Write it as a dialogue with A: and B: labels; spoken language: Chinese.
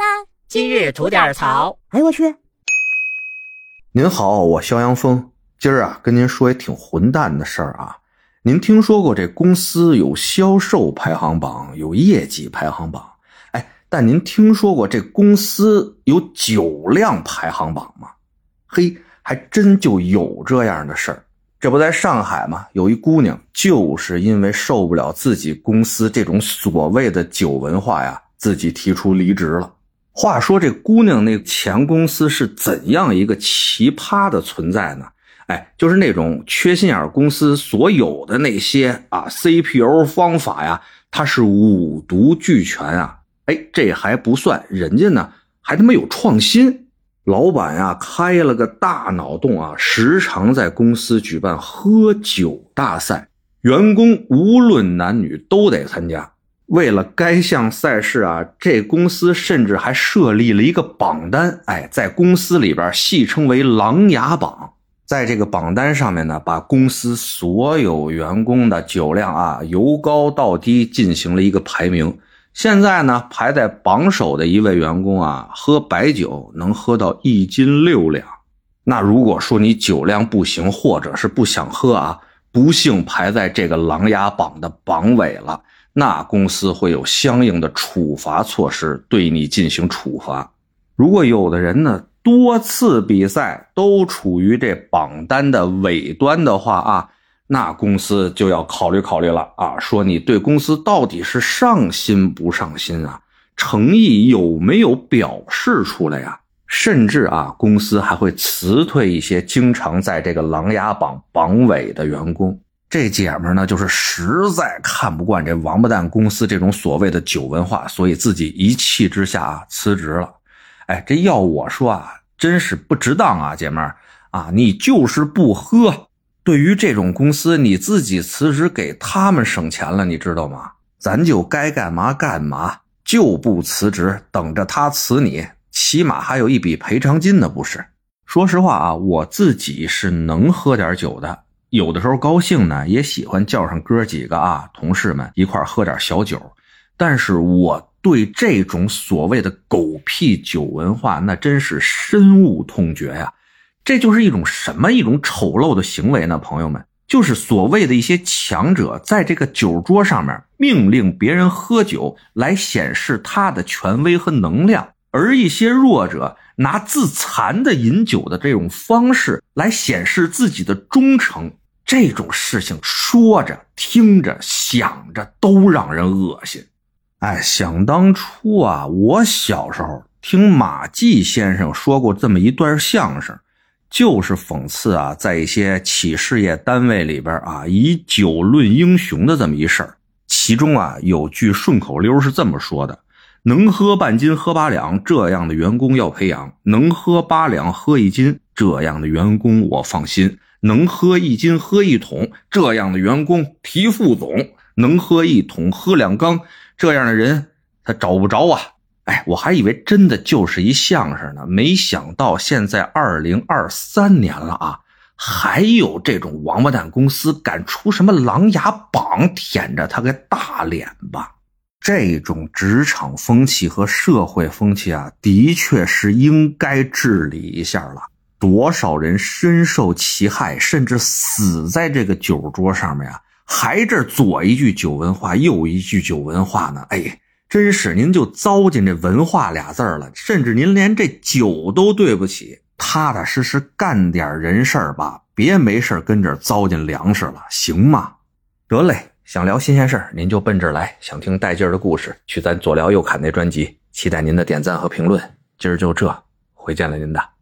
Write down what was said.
A: 啦！今日吐点槽。
B: 哎呦我去！
C: 您好，我肖阳峰，今儿啊跟您说一挺混蛋的事儿啊。您听说过这公司有销售排行榜，有业绩排行榜？哎，但您听说过这公司有酒量排行榜吗？嘿，还真就有这样的事儿。这不在上海吗？有一姑娘就是因为受不了自己公司这种所谓的酒文化呀。自己提出离职了。话说这姑娘那前公司是怎样一个奇葩的存在呢？哎，就是那种缺心眼公司所有的那些啊 CPO 方法呀，它是五毒俱全啊。哎，这还不算，人家呢还他妈有创新。老板呀开了个大脑洞啊，时常在公司举办喝酒大赛，员工无论男女都得参加。为了该项赛事啊，这公司甚至还设立了一个榜单，哎，在公司里边戏称为“琅琊榜”。在这个榜单上面呢，把公司所有员工的酒量啊由高到低进行了一个排名。现在呢，排在榜首的一位员工啊，喝白酒能喝到一斤六两。那如果说你酒量不行，或者是不想喝啊，不幸排在这个琅琊榜的榜尾了。那公司会有相应的处罚措施对你进行处罚。如果有的人呢多次比赛都处于这榜单的尾端的话啊，那公司就要考虑考虑了啊，说你对公司到底是上心不上心啊，诚意有没有表示出来呀？甚至啊，公司还会辞退一些经常在这个琅琊榜榜尾的员工。这姐们呢，就是实在看不惯这王八蛋公司这种所谓的酒文化，所以自己一气之下啊辞职了。哎，这要我说啊，真是不值当啊，姐们儿啊，你就是不喝。对于这种公司，你自己辞职给他们省钱了，你知道吗？咱就该干嘛干嘛，就不辞职，等着他辞你，起码还有一笔赔偿金呢，不是？说实话啊，我自己是能喝点酒的。有的时候高兴呢，也喜欢叫上哥几个啊，同事们一块喝点小酒。但是我对这种所谓的狗屁酒文化，那真是深恶痛绝呀！这就是一种什么一种丑陋的行为呢？朋友们，就是所谓的一些强者在这个酒桌上面命令别人喝酒，来显示他的权威和能量，而一些弱者。拿自残的饮酒的这种方式来显示自己的忠诚，这种事情说着、听着、想着都让人恶心。哎，想当初啊，我小时候听马季先生说过这么一段相声，就是讽刺啊，在一些企事业单位里边啊，以酒论英雄的这么一事儿。其中啊，有句顺口溜是这么说的。能喝半斤喝八两这样的员工要培养，能喝八两喝一斤这样的员工我放心，能喝一斤喝一桶这样的员工提副总，能喝一桶喝两缸这样的人他找不着啊！哎，我还以为真的就是一相声呢，没想到现在二零二三年了啊，还有这种王八蛋公司敢出什么琅琊榜，舔着他个大脸吧！这种职场风气和社会风气啊，的确是应该治理一下了。多少人深受其害，甚至死在这个酒桌上面啊，还这左一句酒文化，右一句酒文化呢？哎，真是您就糟践这文化俩字儿了，甚至您连这酒都对不起。踏踏实实干点人事儿吧，别没事跟这糟践粮食了，行吗？得嘞。想聊新鲜事儿，您就奔这儿来；想听带劲儿的故事，去咱左聊右侃那专辑。期待您的点赞和评论。今儿就这，回见了您的。